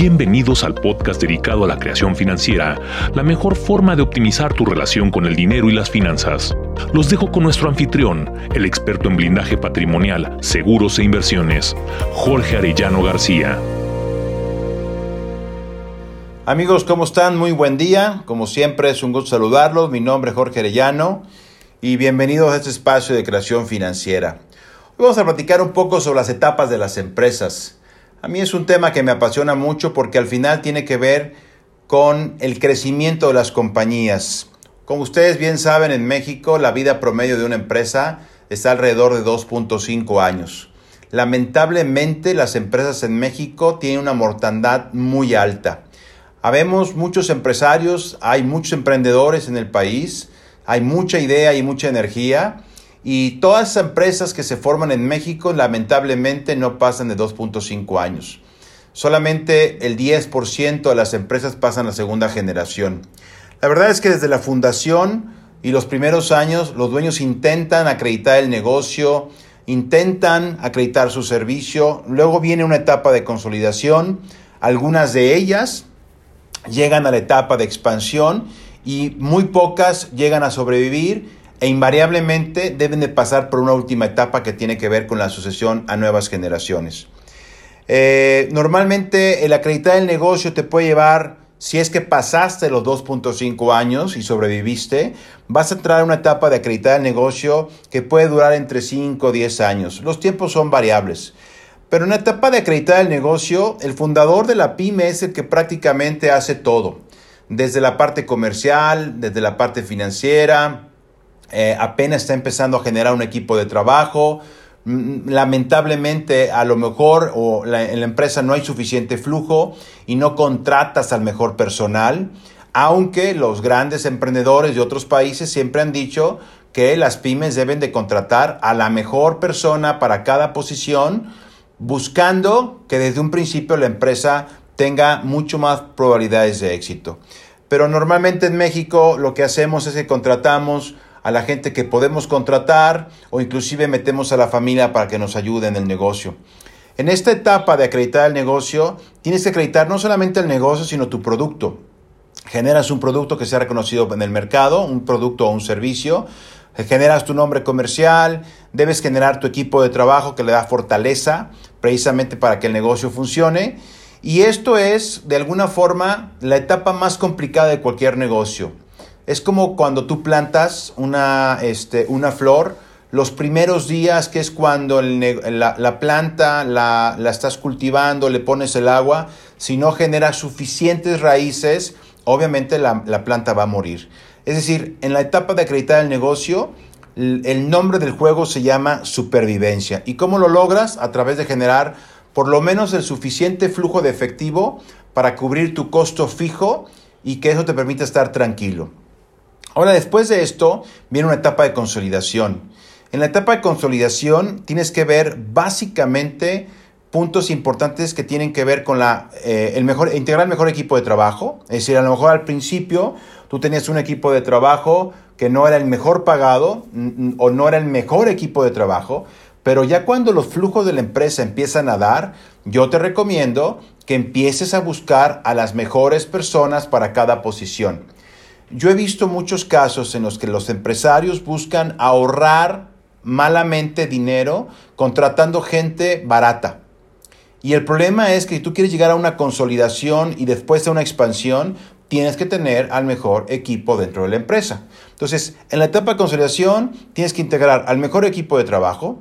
Bienvenidos al podcast dedicado a la creación financiera, la mejor forma de optimizar tu relación con el dinero y las finanzas. Los dejo con nuestro anfitrión, el experto en blindaje patrimonial, seguros e inversiones, Jorge Arellano García. Amigos, ¿cómo están? Muy buen día. Como siempre es un gusto saludarlos. Mi nombre es Jorge Arellano y bienvenidos a este espacio de creación financiera. Hoy vamos a platicar un poco sobre las etapas de las empresas. A mí es un tema que me apasiona mucho porque al final tiene que ver con el crecimiento de las compañías. Como ustedes bien saben, en México la vida promedio de una empresa está alrededor de 2.5 años. Lamentablemente las empresas en México tienen una mortandad muy alta. Habemos muchos empresarios, hay muchos emprendedores en el país, hay mucha idea y mucha energía, y todas esas empresas que se forman en México lamentablemente no pasan de 2.5 años. Solamente el 10% de las empresas pasan a segunda generación. La verdad es que desde la fundación y los primeros años los dueños intentan acreditar el negocio, intentan acreditar su servicio, luego viene una etapa de consolidación, algunas de ellas llegan a la etapa de expansión y muy pocas llegan a sobrevivir e invariablemente deben de pasar por una última etapa que tiene que ver con la sucesión a nuevas generaciones. Eh, normalmente el acreditar el negocio te puede llevar, si es que pasaste los 2.5 años y sobreviviste, vas a entrar a una etapa de acreditar el negocio que puede durar entre 5 o 10 años. Los tiempos son variables. Pero en la etapa de acreditar el negocio, el fundador de la pyme es el que prácticamente hace todo. Desde la parte comercial, desde la parte financiera, eh, apenas está empezando a generar un equipo de trabajo. Mm, lamentablemente, a lo mejor o en la empresa no hay suficiente flujo y no contratas al mejor personal, aunque los grandes emprendedores de otros países siempre han dicho que las pymes deben de contratar a la mejor persona para cada posición, buscando que desde un principio la empresa tenga mucho más probabilidades de éxito. Pero normalmente en México lo que hacemos es que contratamos a la gente que podemos contratar o inclusive metemos a la familia para que nos ayude en el negocio. En esta etapa de acreditar el negocio, tienes que acreditar no solamente el negocio, sino tu producto. Generas un producto que sea reconocido en el mercado, un producto o un servicio, generas tu nombre comercial, debes generar tu equipo de trabajo que le da fortaleza precisamente para que el negocio funcione. Y esto es, de alguna forma, la etapa más complicada de cualquier negocio. Es como cuando tú plantas una, este, una flor, los primeros días, que es cuando la, planta la, estás cultivando, le pones el agua, si no genera suficientes raíces, obviamente la, la planta va a morir. Es decir, en la etapa de acreditar el negocio, el nombre del juego se llama supervivencia. ¿Y cómo lo logras? A través de generar por lo menos el suficiente flujo de efectivo para cubrir tu costo fijo y que eso te permita estar tranquilo. Ahora, después de esto, viene una etapa de consolidación. En la etapa de consolidación tienes que ver básicamente puntos importantes que tienen que ver con la, eh, el mejor, integrar el mejor equipo de trabajo. Es decir, a lo mejor al principio tú tenías un equipo de trabajo que no era el mejor pagado o no era el mejor equipo de trabajo, pero ya cuando los flujos de la empresa empiezan a dar, yo te recomiendo que empieces a buscar a las mejores personas para cada posición. Yo he visto muchos casos en los que los empresarios buscan ahorrar malamente dinero contratando gente barata. Y el problema es que si tú quieres llegar a una consolidación y después a una expansión, tienes que tener al mejor equipo dentro de la empresa. Entonces, en la etapa de consolidación, tienes que integrar al mejor equipo de trabajo,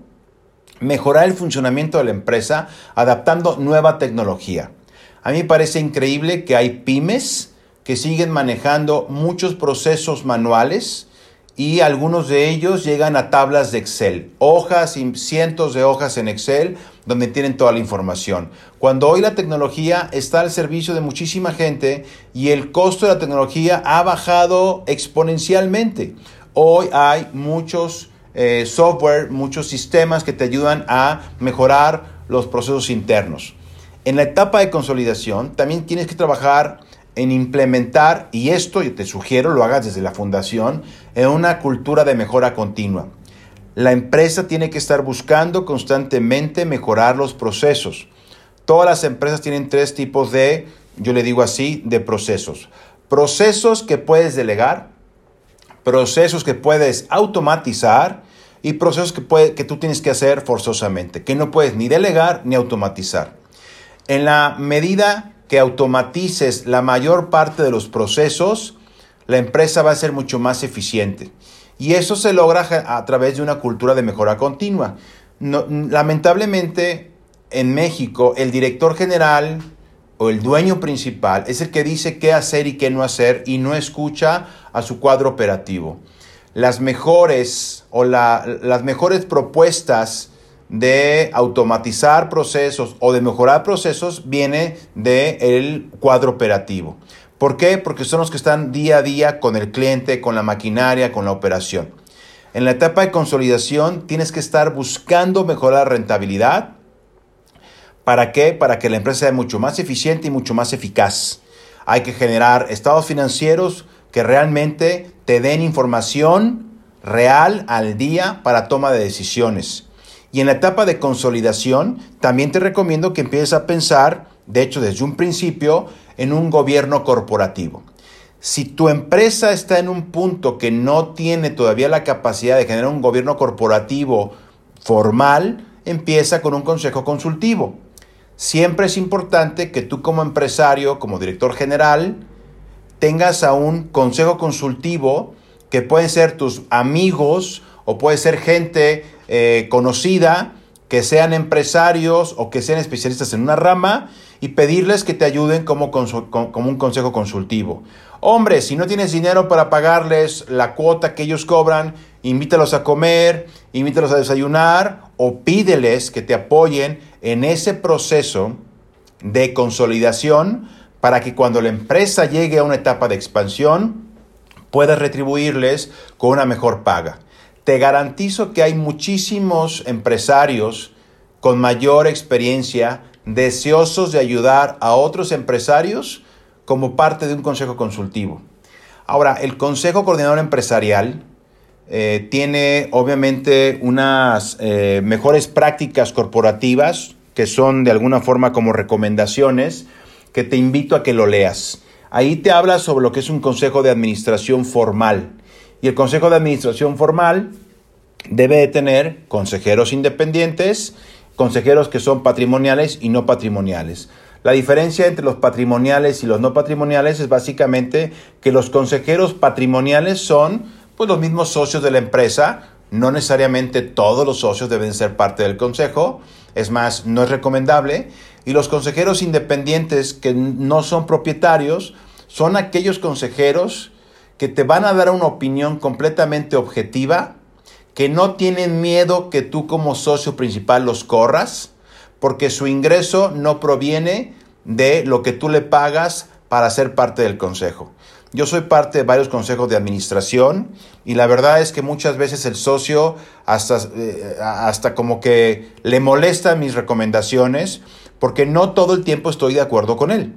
mejorar el funcionamiento de la empresa, adaptando nueva tecnología. A mí me parece increíble que hay pymes que siguen manejando muchos procesos manuales y algunos de ellos llegan a tablas de Excel, hojas y cientos de hojas en Excel donde tienen toda la información. Cuando hoy la tecnología está al servicio de muchísima gente y el costo de la tecnología ha bajado exponencialmente. Hoy hay muchos eh, software, muchos sistemas que te ayudan a mejorar los procesos internos. En la etapa de consolidación también tienes que trabajar en implementar, y esto te sugiero lo hagas desde la fundación, en una cultura de mejora continua. La empresa tiene que estar buscando constantemente mejorar los procesos. Todas las empresas tienen tres tipos de, yo le digo así, de procesos. Procesos que puedes delegar, procesos que puedes automatizar y procesos que, puede, que tú tienes que hacer forzosamente, que no puedes ni delegar ni automatizar. En la medida que automatices la mayor parte de los procesos, la empresa va a ser mucho más eficiente. Y eso se logra a través de una cultura de mejora continua. lamentablemente, en México, el director general o el dueño principal es el que dice qué hacer y qué no hacer y no escucha a su cuadro operativo. Las mejores o las mejores propuestas de automatizar procesos o de mejorar procesos viene del cuadro operativo. ¿Por qué? Porque son los que están día a día con el cliente, con la maquinaria, con la operación. En la etapa de consolidación tienes que estar buscando mejorar rentabilidad. ¿Para qué? Para que la empresa sea mucho más eficiente y mucho más eficaz. Hay que generar estados financieros que realmente te den información real al día para toma de decisiones. Y en la etapa de consolidación también te recomiendo que empieces a pensar, de hecho desde un principio, en un gobierno corporativo. Si tu empresa está en un punto que no tiene todavía la capacidad de generar un gobierno corporativo formal, empieza con un consejo consultivo. Siempre es importante que tú como empresario, como director general, tengas a un consejo consultivo que pueden ser tus amigos o puede ser gente eh, conocida, que sean empresarios o que sean especialistas en una rama y pedirles que te ayuden como, como un consejo consultivo. Hombre, si no tienes dinero para pagarles la cuota que ellos cobran, invítalos a comer, invítalos a desayunar o pídeles que te apoyen en ese proceso de consolidación para que cuando la empresa llegue a una etapa de expansión, puedas retribuirles con una mejor paga. Te garantizo que hay muchísimos empresarios con mayor experiencia deseosos de ayudar a otros empresarios como parte de un consejo consultivo. Ahora, el Consejo Coordinador Empresarial eh, tiene obviamente unas eh, mejores prácticas corporativas que son de alguna forma como recomendaciones que te invito a que lo leas. Ahí te habla sobre lo que es un consejo de administración formal. Y el consejo de administración formal debe de tener consejeros independientes, consejeros que son patrimoniales y no patrimoniales. La diferencia entre los patrimoniales y los no patrimoniales es básicamente que los consejeros patrimoniales son pues los mismos socios de la empresa, no necesariamente todos los socios deben ser parte del consejo, es más, no es recomendable, y los consejeros independientes que no son propietarios son aquellos consejeros que te van a dar una opinión completamente objetiva que no tienen miedo que tú como socio principal los corras, porque su ingreso no proviene de lo que tú le pagas para ser parte del consejo. Yo soy parte de varios consejos de administración y la verdad es que muchas veces el socio hasta, eh, hasta como que le molesta mis recomendaciones porque no todo el tiempo estoy de acuerdo con él.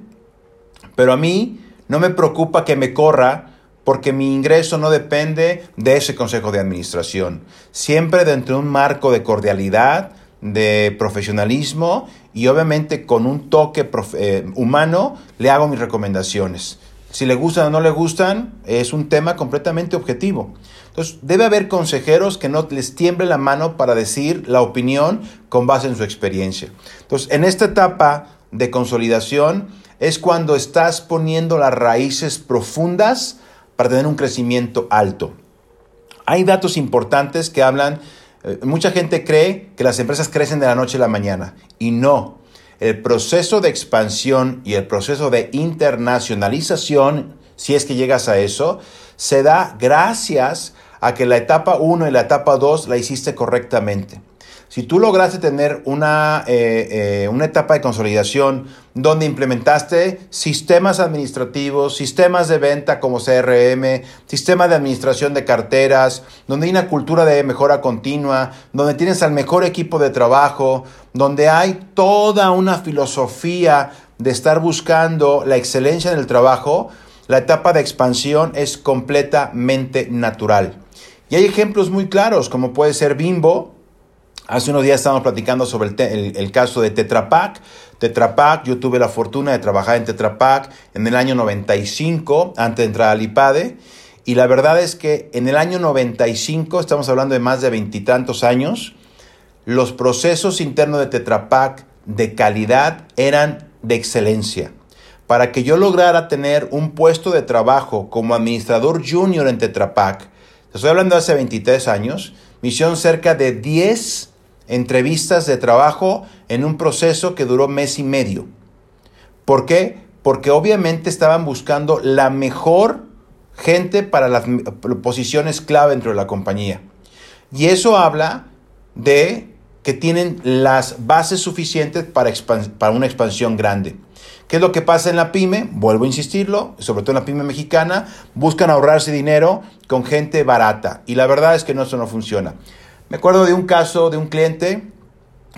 Pero a mí no me preocupa que me corra porque mi ingreso no depende de ese consejo de administración. Siempre dentro de un marco de cordialidad, de profesionalismo y obviamente con un toque eh, humano le hago mis recomendaciones. Si le gustan o no le gustan, es un tema completamente objetivo. Entonces, debe haber consejeros que no les tiemble la mano para decir la opinión con base en su experiencia. Entonces, en esta etapa de consolidación es cuando estás poniendo las raíces profundas para tener un crecimiento alto. Hay datos importantes que hablan, eh, mucha gente cree que las empresas crecen de la noche a la mañana y no. El proceso de expansión y el proceso de internacionalización, si es que llegas a eso, se da gracias a que la etapa 1 y la etapa 2 la hiciste correctamente. Si tú lograste tener una, eh, eh, una etapa de consolidación donde implementaste sistemas administrativos, sistemas de venta como CRM, sistema de administración de carteras, donde hay una cultura de mejora continua, donde tienes al mejor equipo de trabajo, donde hay toda una filosofía de estar buscando la excelencia en el trabajo, la etapa de expansión es completamente natural. Y hay ejemplos muy claros, como puede ser Bimbo, Hace unos días estábamos platicando sobre el, caso de Tetra Pak. Yo tuve la fortuna de trabajar en Tetra Pak en el año 95, antes de entrar al IPADE, y la verdad es que en el año 95, estamos hablando de más de veintitantos años, los procesos internos de Tetra Pak de calidad eran de excelencia. Para que yo lograra tener un puesto de trabajo como administrador junior en Tetra Pak, estoy hablando de hace 23 años, hicieron cerca de 10 entrevistas de trabajo en un proceso que duró mes y medio. ¿Por qué? Porque obviamente estaban buscando la mejor gente para las posiciones clave dentro de la compañía. Y eso habla de que tienen las bases suficientes para, para una expansión grande. ¿Qué es lo que pasa en la pyme? Vuelvo a insistirlo, sobre todo en la pyme mexicana, buscan ahorrarse dinero con gente barata. Y la verdad es que no, eso no funciona. Me acuerdo de un caso de un cliente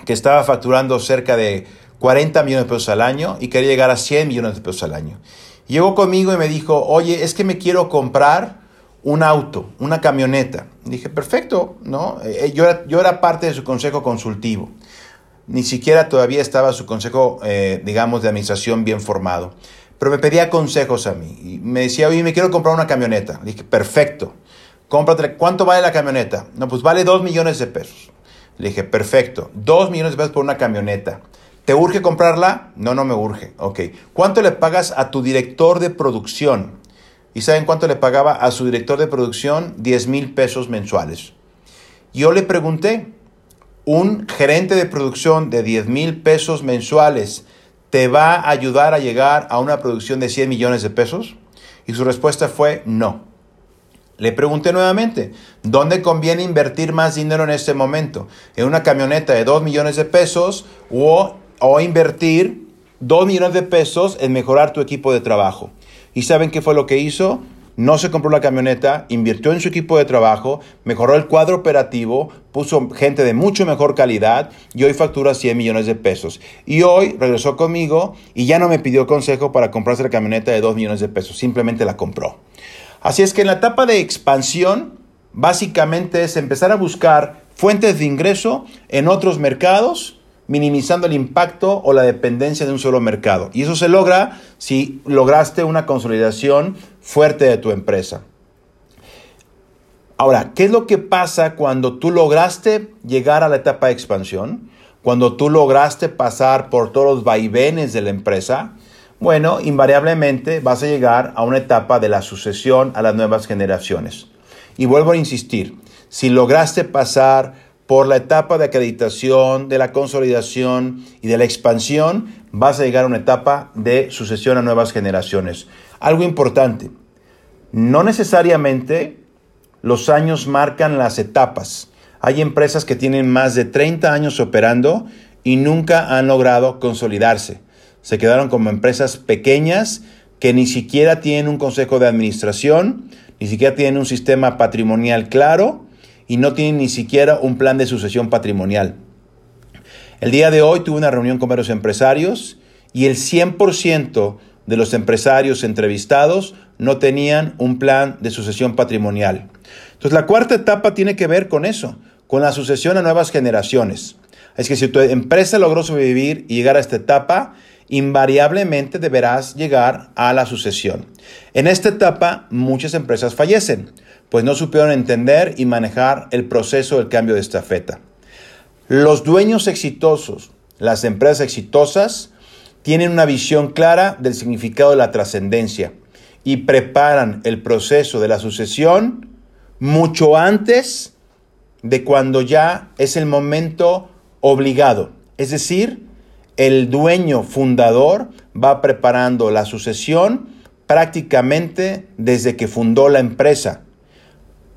que estaba facturando cerca de 40 millones de pesos al año y quería llegar a 100 millones de pesos al año. Llegó conmigo y me dijo, oye, es que me quiero comprar un auto, una camioneta. dije, perfecto, ¿no? Eh, yo, era, yo era parte de su consejo consultivo. Ni siquiera todavía estaba su consejo, eh, digamos, de administración bien formado. Pero me pedía consejos a mí. Y me decía, oye, me quiero comprar una camioneta. dije, perfecto cómprate, ¿cuánto vale la camioneta? No, pues vale 2 millones de pesos. Le dije, perfecto, 2 millones de pesos por una camioneta. ¿Te urge comprarla? No, no me urge. Ok. ¿Cuánto le pagas a tu director de producción? ¿Y saben cuánto le pagaba a su director de producción? 10 mil pesos mensuales. Yo le pregunté, ¿un gerente de producción de 10 mil pesos mensuales te va a ayudar a llegar a una producción de 100 millones de pesos? Y su respuesta fue no. Le pregunté nuevamente, ¿dónde conviene invertir más dinero en este momento? ¿En una camioneta de 2 millones de pesos o, o invertir 2 millones de pesos en mejorar tu equipo de trabajo? ¿Y saben qué fue lo que hizo? No se compró la camioneta, invirtió en su equipo de trabajo, mejoró el cuadro operativo, puso gente de mucho mejor calidad y hoy factura 100 millones de pesos. Y hoy regresó conmigo y ya no me pidió consejo para comprarse la camioneta de 2 millones de pesos, simplemente la compró. Así es que en la etapa de expansión, básicamente es empezar a buscar fuentes de ingreso en otros mercados, minimizando el impacto o la dependencia de un solo mercado. Y eso se logra si lograste una consolidación fuerte de tu empresa. Ahora, ¿qué es lo que pasa cuando tú lograste llegar a la etapa de expansión? Cuando tú lograste pasar por todos los vaivenes de la empresa, bueno, invariablemente vas a llegar a una etapa de la sucesión a las nuevas generaciones. Y vuelvo a insistir, si lograste pasar por la etapa de acreditación, de la consolidación y de la expansión, vas a llegar a una etapa de sucesión a nuevas generaciones. Algo importante, no necesariamente los años marcan las etapas. Hay empresas que tienen más de 30 años operando y nunca han logrado consolidarse se quedaron como empresas pequeñas que ni siquiera tienen un consejo de administración, ni siquiera tienen un sistema patrimonial claro y no tienen ni siquiera un plan de sucesión patrimonial. El día de hoy tuve una reunión con varios empresarios y el 100% de los empresarios entrevistados no tenían un plan de sucesión patrimonial. Entonces la cuarta etapa tiene que ver con eso, con la sucesión a nuevas generaciones. Es que si tu empresa logró sobrevivir y llegar a esta etapa, invariablemente deberás llegar a la sucesión. En esta etapa muchas empresas fallecen, pues no supieron entender y manejar el proceso del cambio de estafeta. Los dueños exitosos, las empresas exitosas, tienen una visión clara del significado de la trascendencia y preparan el proceso de la sucesión mucho antes de cuando ya es el momento obligado, es decir, el dueño fundador va preparando la sucesión prácticamente desde que fundó la empresa.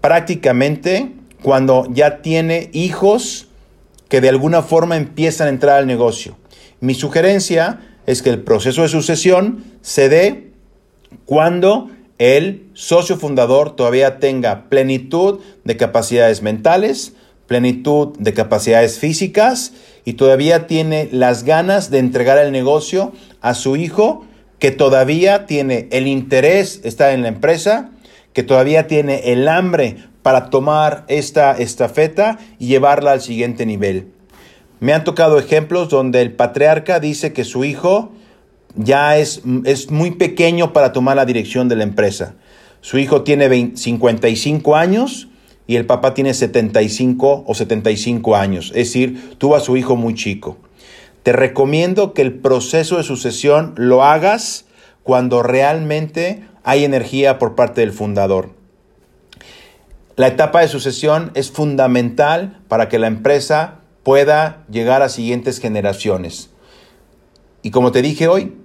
Prácticamente cuando ya tiene hijos que de alguna forma empiezan a entrar al negocio. Mi sugerencia es que el proceso de sucesión se dé cuando el socio fundador todavía tenga plenitud de capacidades mentales, plenitud de capacidades físicas y todavía tiene las ganas de entregar el negocio a su hijo que todavía tiene el interés, está en la empresa, que todavía tiene el hambre para tomar esta estafeta y llevarla al siguiente nivel. me han tocado ejemplos donde el patriarca dice que su hijo ya es, es muy pequeño para tomar la dirección de la empresa. Su hijo tiene 55 años y el papá tiene 75 o 75 años, es decir, tuvo a su hijo muy chico. Te recomiendo que el proceso de sucesión lo hagas cuando realmente hay energía por parte del fundador. La etapa de sucesión es fundamental para que la empresa pueda llegar a siguientes generaciones. Y como te dije hoy,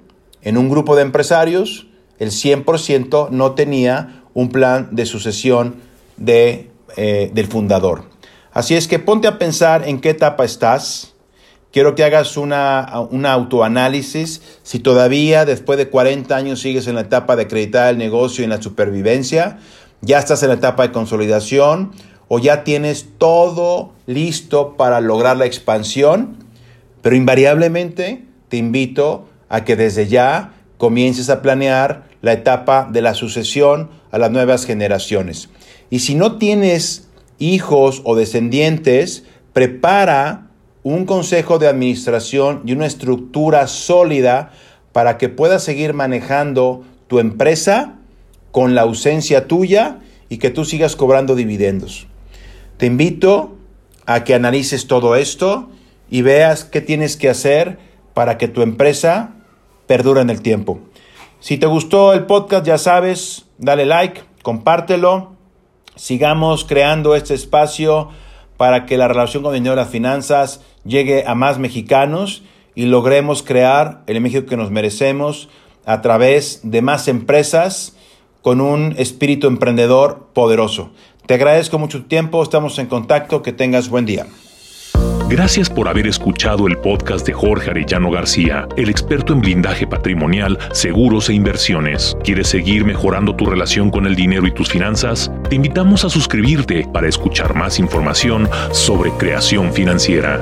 en un grupo de empresarios, el 100% no tenía un plan de sucesión de, eh, del fundador. Así es que ponte a pensar en qué etapa estás. Quiero que hagas una, un autoanálisis. Si todavía después de 40 años sigues en la etapa de acreditar el negocio y en la supervivencia, ya estás en la etapa de consolidación o ya tienes todo listo para lograr la expansión, pero invariablemente te invito a que desde ya comiences a planear la etapa de la sucesión a las nuevas generaciones. Y si no tienes hijos o descendientes, prepara un consejo de administración y una estructura sólida para que puedas seguir manejando tu empresa con la ausencia tuya y que tú sigas cobrando dividendos. Te invito a que analices todo esto y veas qué tienes que hacer para que tu empresa perdure en el tiempo. Si te gustó el podcast, ya sabes, dale like, compártelo, sigamos creando este espacio para que la relación con el dinero y las finanzas llegue a más mexicanos y logremos crear el México que nos merecemos a través de más empresas con un espíritu emprendedor poderoso. Te agradezco mucho tu tiempo, estamos en contacto, que tengas buen día. Gracias por haber escuchado el podcast de Jorge Arellano García, el experto en blindaje patrimonial, seguros e inversiones. ¿Quieres seguir mejorando tu relación con el dinero y tus finanzas? Te invitamos a suscribirte para escuchar más información sobre creación financiera.